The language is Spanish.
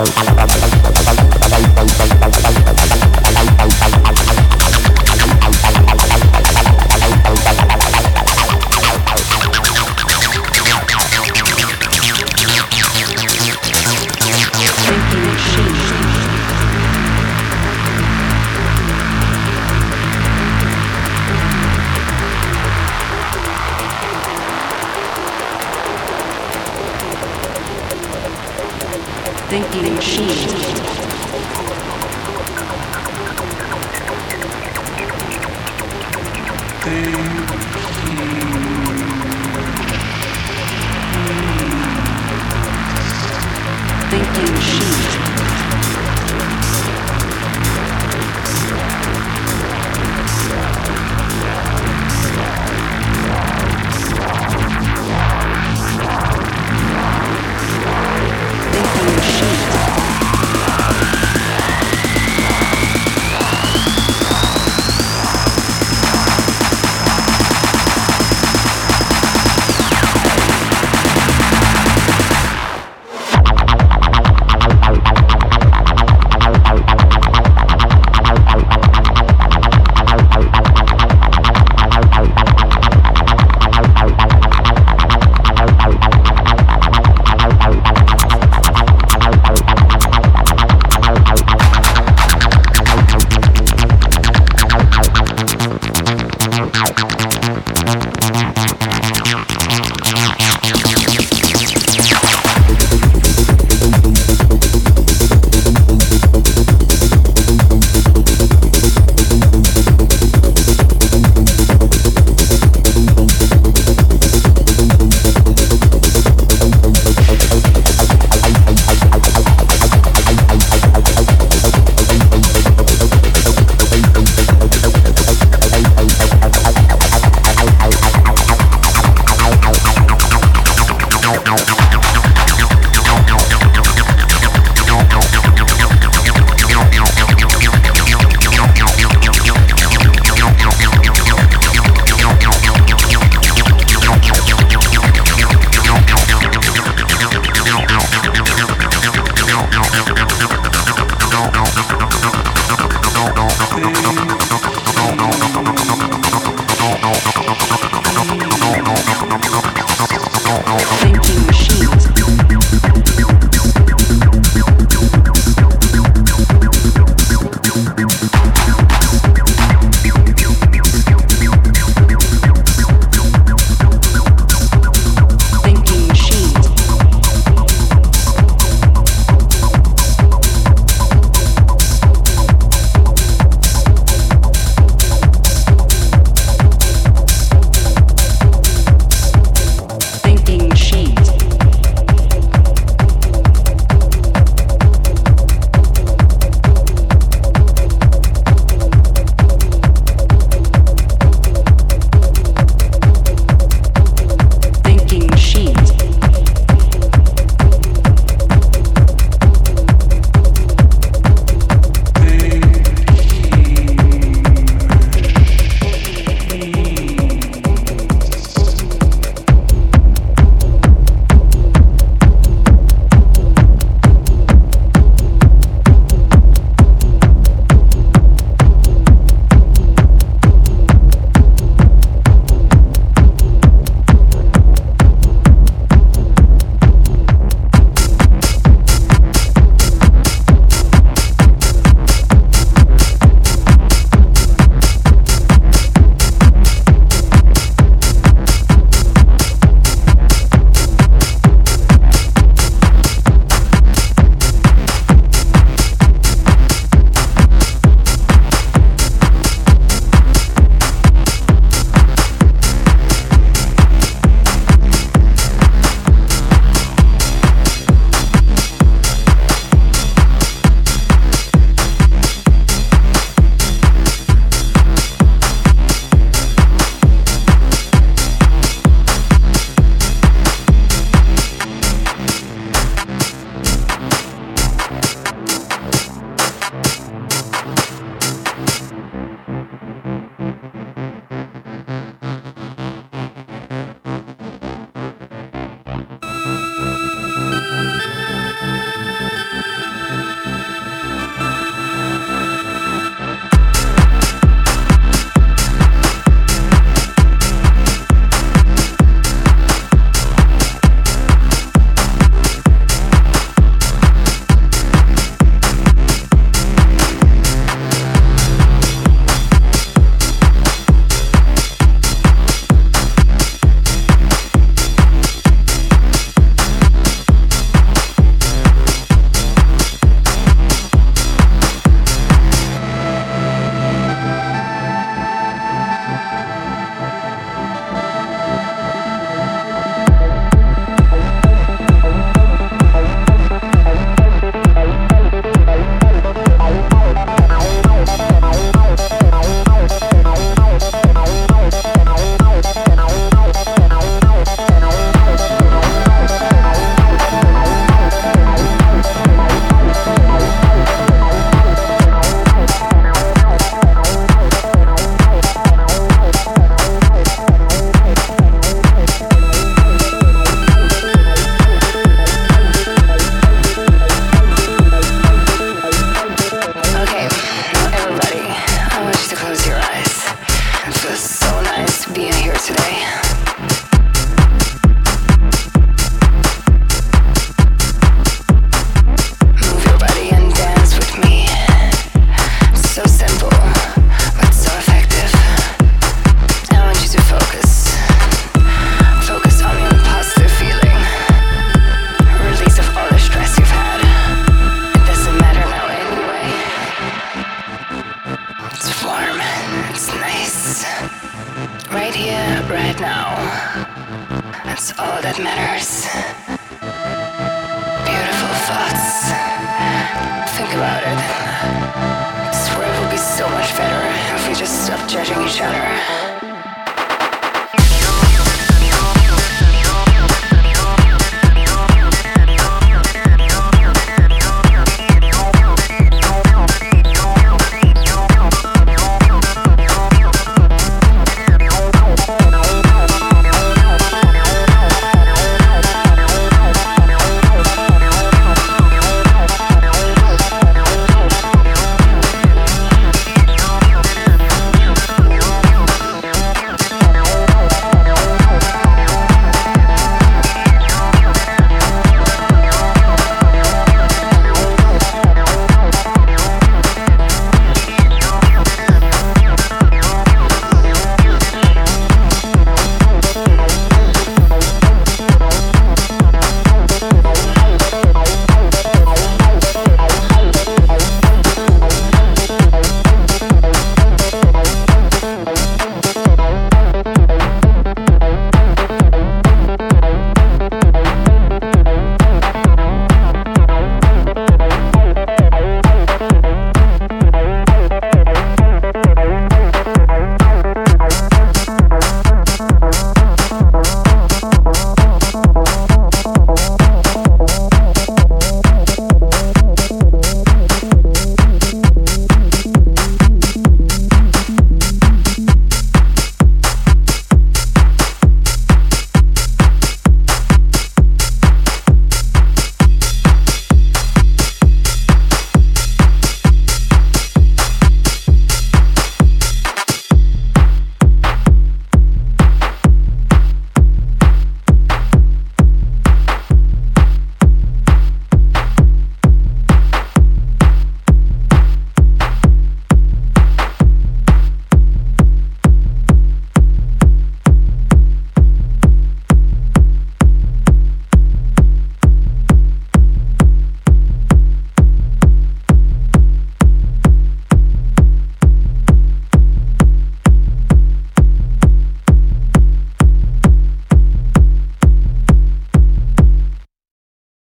¡A la raba!